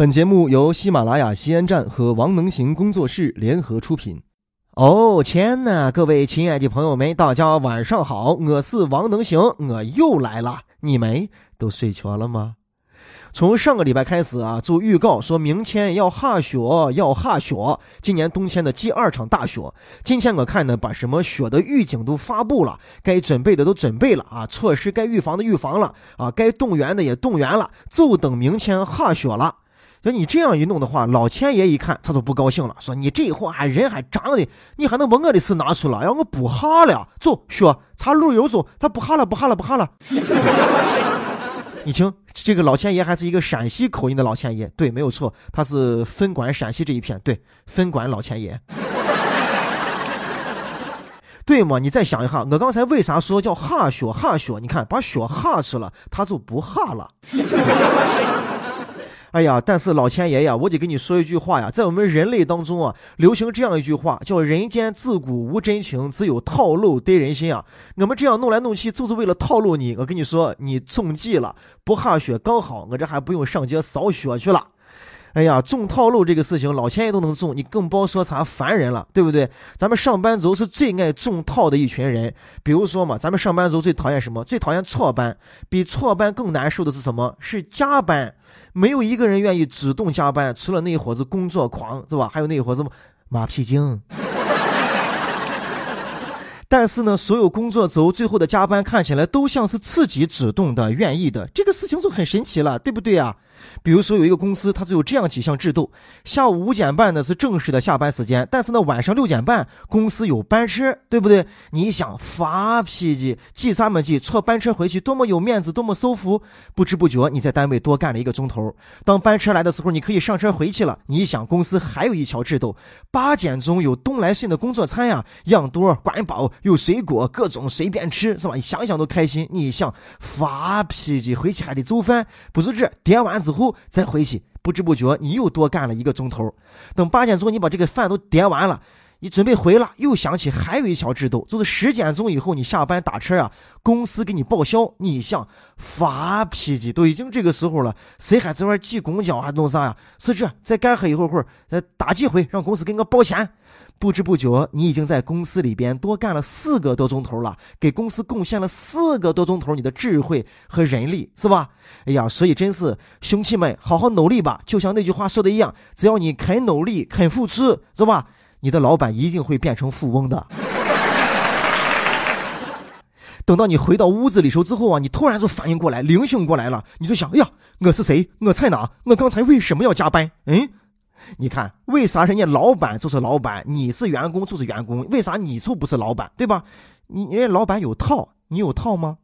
本节目由喜马拉雅西安站和王能行工作室联合出品。哦天呐，各位亲爱的朋友们，大家晚上好，我是王能行，我又来了。你们都睡着了吗？从上个礼拜开始啊，就预告说明天要下雪，要下雪。今年冬天的第二场大雪。今天我看呢，把什么雪的预警都发布了，该准备的都准备了啊，措施该预防的预防了啊，该动员的也动员了，就等明天下雪了。就你这样一弄的话，老千爷一看他就不高兴了，说：“你这货还人还长的，你还能把我的事拿出来，让我不哈了？走，雪擦路油走，他不哈了，不哈了，不哈了。你听，这个老千爷还是一个陕西口音的老千爷，对，没有错，他是分管陕西这一片，对，分管老千爷。对嘛？你再想一下，我刚才为啥说叫哈雪哈雪？你看，把雪哈吃了，他就不哈了。哎呀，但是老天爷呀，我得跟你说一句话呀，在我们人类当中啊，流行这样一句话，叫“人间自古无真情，只有套路得人心”啊。我们这样弄来弄去，就是为了套路你。我跟你说，你中计了，不下雪刚好，我这还不用上街扫雪去了。哎呀，中套路这个事情，老天爷都能中，你更别说啥凡人了，对不对？咱们上班族是最爱中套的一群人。比如说嘛，咱们上班族最讨厌什么？最讨厌错班。比错班更难受的是什么？是加班。没有一个人愿意主动加班，除了那一伙子工作狂，是吧？还有那一伙子马屁精。但是呢，所有工作族最后的加班看起来都像是自己主动的、愿意的，这个事情就很神奇了，对不对啊？比如说有一个公司，它就有这样几项制度：下午五点半呢是正式的下班时间，但是呢晚上六点半公司有班车，对不对？你想发脾气，记啥么记？坐班车回去多么有面子，多么舒服！不知不觉你在单位多干了一个钟头。当班车来的时候，你可以上车回去了。你想公司还有一条制度：八点钟有东来顺的工作餐呀，样多管饱，有水果，各种随便吃，是吧？你想想都开心。你想发脾气回去还得做饭，不是这点完之。之后再回去，不知不觉你又多干了一个钟头。等八点钟你把这个饭都点完了，你准备回了，又想起还有一条制度，就是十点钟以后你下班打车啊，公司给你报销。你想发脾气，都已经这个时候了，谁还在外挤公交还弄啥呀？是这，再干喝一会儿会儿，再打几回，让公司给我报钱。不知不觉，你已经在公司里边多干了四个多钟头了，给公司贡献了四个多钟头你的智慧和人力，是吧？哎呀，所以真是兄弟们，好好努力吧！就像那句话说的一样，只要你肯努力、肯付出，是吧？你的老板一定会变成富翁的。等到你回到屋子里时之后啊，你突然就反应过来，灵醒过来了，你就想：哎呀，我是谁？我在哪？我刚才为什么要加班？嗯。你看，为啥人家老板就是老板，你是员工就是员工？为啥你就不是老板，对吧？你人家老板有套，你有套吗？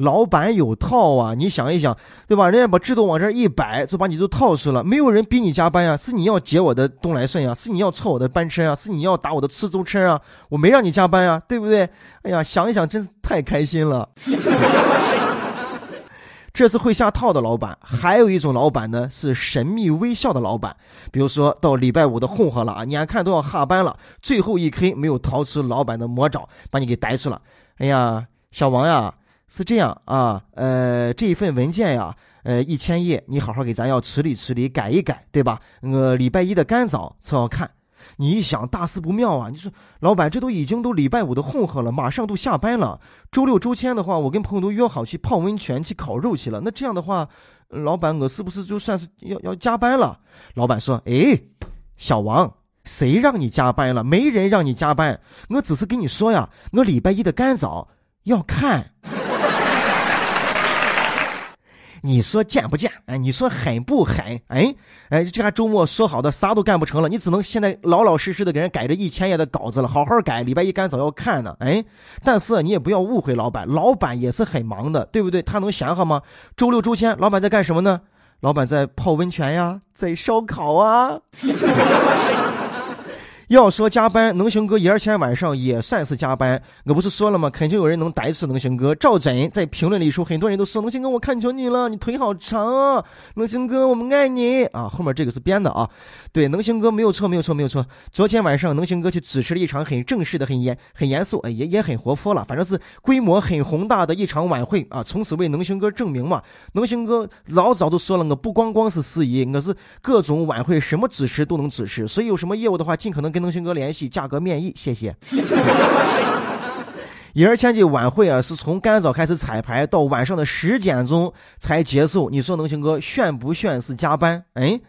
老板有套啊！你想一想，对吧？人家把制度往这一摆，就把你都套住了。没有人逼你加班呀，是你要接我的东来顺呀，是你要凑我的班车呀，是你要打我的出租车啊！我没让你加班呀，对不对？哎呀，想一想，真是太开心了。这是会下套的老板，还有一种老板呢，是神秘微笑的老板。比如说到礼拜五的混合了啊，眼看都要下班了，最后一 K 没有逃出老板的魔爪，把你给逮住了。哎呀，小王呀，是这样啊，呃，这一份文件呀，呃，一千页，你好好给咱要处理处理，改一改，对吧？我礼拜一的干早才要看。你一想大事不妙啊！你说老板，这都已经都礼拜五的混合了，马上都下班了。周六周天的话，我跟朋友都约好去泡温泉、去烤肉去了。那这样的话，老板，我是不是就算是要要加班了？老板说：“哎，小王，谁让你加班了？没人让你加班，我只是跟你说呀，我礼拜一的干早要看。”你说贱不贱？哎，你说狠不狠？哎，哎，这还周末说好的啥都干不成了，你只能现在老老实实的给人改这一千页的稿子了，好好改。礼拜一赶早要看呢。哎，但是你也不要误会老板，老板也是很忙的，对不对？他能闲哈吗？周六周天，老板在干什么呢？老板在泡温泉呀，在烧烤啊。要说加班，能行哥一二天晚上也算是加班。我不是说了吗？肯定有人能代持能行哥。赵真在评论里说，很多人都说能行哥，我看求你了，你腿好长啊，能行哥，我们爱你啊。后面这个是编的啊，对，能行哥没有错，没有错，没有错。昨天晚上能行哥去主持了一场很正式的、很严、很严肃，也也很活泼了，反正是规模很宏大的一场晚会啊。从此为能行哥证明嘛，能行哥老早都说了，我不光光是司仪，我是各种晚会什么主持都能主持，所以有什么业务的话，尽可能跟。能行哥联系，价格面议，谢谢。一儿前这晚会啊，是从干早开始彩排，到晚上的十点钟才结束。你说能行哥炫不炫是加班？哎。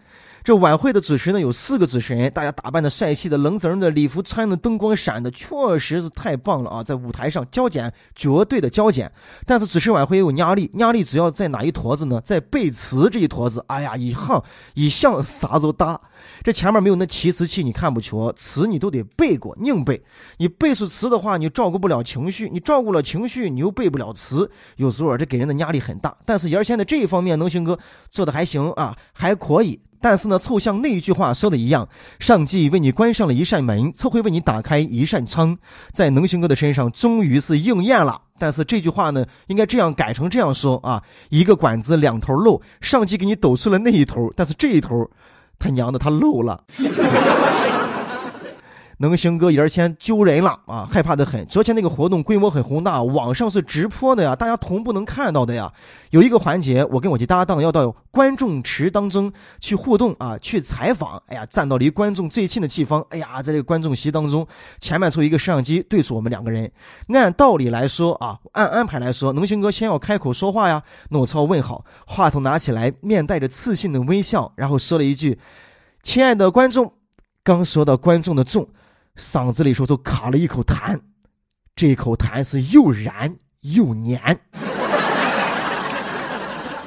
这晚会的主持呢有四个主持人，大家打扮的帅气的，冷子的礼服穿的，灯光闪的，确实是太棒了啊！在舞台上交剪，绝对的交剪。但是主持晚会也有压力，压力主要在哪一坨子呢？在背词这一坨子。哎呀，一行一项啥都大。这前面没有那提词器，你看不全，词你都得背过，硬背。你背出词的话，你照顾不了情绪，你照顾了情绪，你又背不了词。有时候这给人的压力很大。但是原先的这一方面，能行哥做的还行啊，还可以。但是呢，凑像那一句话说的一样，上帝为你关上了一扇门，凑会为你打开一扇窗，在能行哥的身上终于是应验了。但是这句话呢，应该这样改成这样说啊：一个管子两头漏，上帝给你抖出了那一头，但是这一头，他娘的他漏了。能行哥眼前揪人了啊，害怕的很。昨天那个活动规模很宏大，网上是直播的呀，大家同步能看到的呀。有一个环节，我跟我的搭档要到观众池当中去互动啊，去采访。哎呀，站到离观众最近的地方，哎呀，在这个观众席当中，前面出一个摄像机对着我们两个人。按道理来说啊，按安排来说，能行哥先要开口说话呀。那我操，问好，话筒拿起来，面带着自信的微笑，然后说了一句：“亲爱的观众。”刚说到观众的众。嗓子里说都卡了一口痰，这口痰是又燃又黏。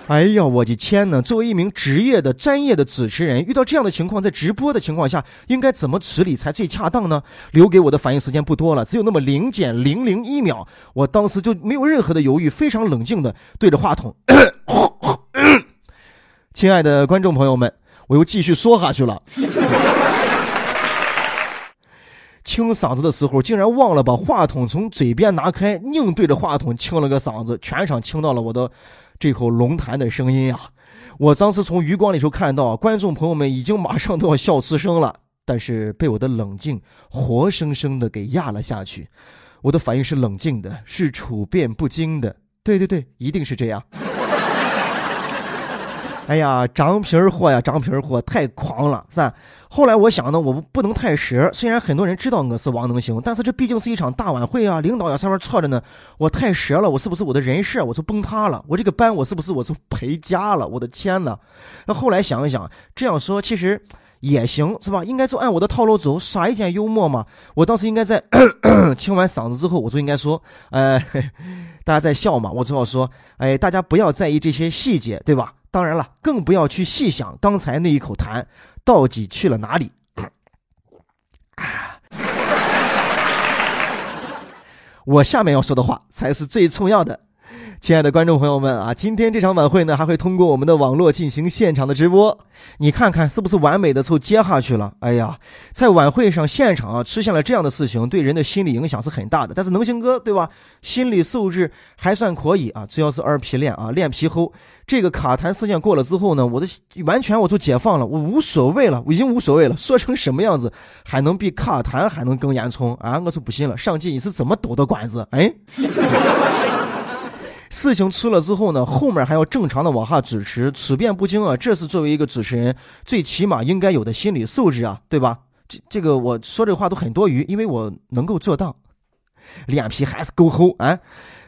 哎呀，我的天哪！作为一名职业的专业的主持人，遇到这样的情况，在直播的情况下，应该怎么处理才最恰当呢？留给我的反应时间不多了，只有那么零点零零一秒。我当时就没有任何的犹豫，非常冷静的对着话筒：“ 亲爱的观众朋友们，我又继续说下去了。”清嗓子的时候，竟然忘了把话筒从嘴边拿开，硬对着话筒清了个嗓子，全场听到了我的这口龙痰的声音呀！我当时从余光里头看到，观众朋友们已经马上都要笑出声了，但是被我的冷静活生生的给压了下去。我的反应是冷静的，是处变不惊的。对对对，一定是这样。哎呀，张皮儿货呀，张皮儿货太狂了，是吧？后来我想呢，我不能太实。虽然很多人知道我是王能行，但是这毕竟是一场大晚会啊，领导在上面坐着呢。我太实了，我是不是我的人设我就崩塌了？我这个班我是不是我就赔家了？我的天哪！那后来想一想，这样说其实也行，是吧？应该就按我的套路走，耍一点幽默嘛。我当时应该在 清完嗓子之后，我就应该说，呃，大家在笑嘛，我只好说，哎，大家不要在意这些细节，对吧？当然了，更不要去细想刚才那一口痰。到底去了哪里？我下面要说的话才是最重要的。亲爱的观众朋友们啊，今天这场晚会呢，还会通过我们的网络进行现场的直播。你看看是不是完美的就接下去了？哎呀，在晚会上现场啊出现了这样的事情，对人的心理影响是很大的。但是能行哥对吧？心理素质还算可以啊，只要是二皮练啊，脸皮厚。这个卡痰事件过了之后呢，我的完全我就解放了，我无所谓了，我已经无所谓了。说成什么样子，还能比卡痰还能更严重啊？我就不信了。上季你是怎么抖的管子？哎。事情出了之后呢，后面还要正常的往下主持，处变不惊啊，这是作为一个主持人最起码应该有的心理素质啊，对吧？这这个我说这话都很多余，因为我能够做到，脸皮还是够厚啊。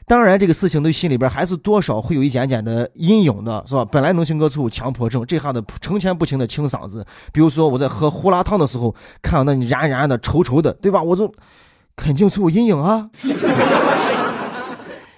当然，这个事情对心里边还是多少会有一点点的阴影的，是吧？本来能行哥出强迫症，这下子成天不停的清嗓子。比如说我在喝胡辣汤的时候，看到那你燃燃的、稠稠的，对吧？我就肯定是有阴影啊。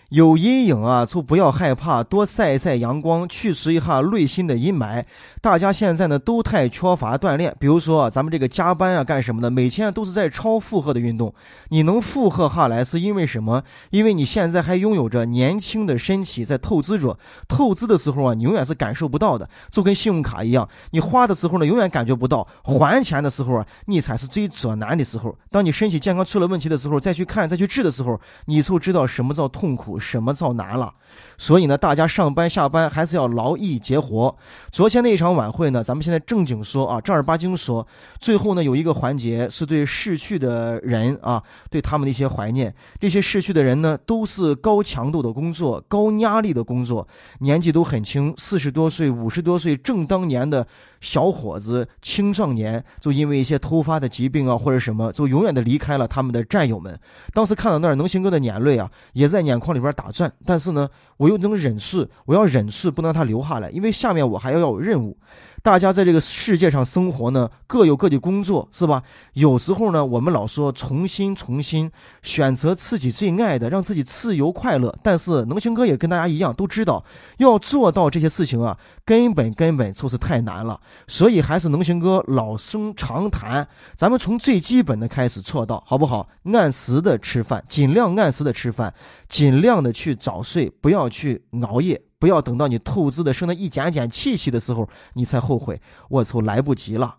有阴影啊，就不要害怕，多晒一晒阳光，去除一下内心的阴霾。大家现在呢都太缺乏锻炼，比如说啊咱们这个加班啊，干什么的？每天都是在超负荷的运动。你能负荷下来是因为什么？因为你现在还拥有着年轻的身体在透支着。透支的时候啊，你永远是感受不到的，就跟信用卡一样，你花的时候呢，永远感觉不到；还钱的时候啊，你才是最折难的时候。当你身体健康出了问题的时候，再去看、再去治的时候，你就知道什么叫痛苦。什么造难了？所以呢，大家上班下班还是要劳逸结合。昨天那一场晚会呢，咱们现在正经说啊，正儿八经说。最后呢，有一个环节是对逝去的人啊，对他们的一些怀念。这些逝去的人呢，都是高强度的工作、高压力的工作，年纪都很轻，四十多岁、五十多岁正当年的小伙子、青壮年，就因为一些突发的疾病啊或者什么，就永远的离开了他们的战友们。当时看到那儿，能行哥的眼泪啊，也在眼眶里边。打转，但是呢，我又能忍住，我要忍住，不能让他留下来，因为下面我还要有任务。大家在这个世界上生活呢，各有各的工作，是吧？有时候呢，我们老说重新重新选择自己最爱的，让自己自由快乐。但是能行哥也跟大家一样，都知道要做到这些事情啊，根本根本就是太难了。所以还是能行哥老生常谈，咱们从最基本的开始做到，好不好？按时的吃饭，尽量按时的吃饭，尽量的去早睡，不要去熬夜。不要等到你透支的剩那一点点气息的时候，你才后悔。我操，来不及了！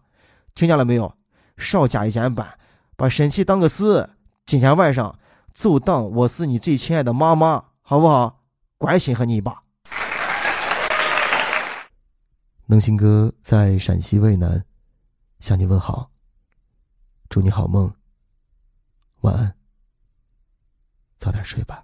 听见了没有？少加一点班，把神器当个事。今天晚上就当我是你最亲爱的妈妈，好不好？关心和你一把。能行哥在陕西渭南向你问好，祝你好梦，晚安，早点睡吧。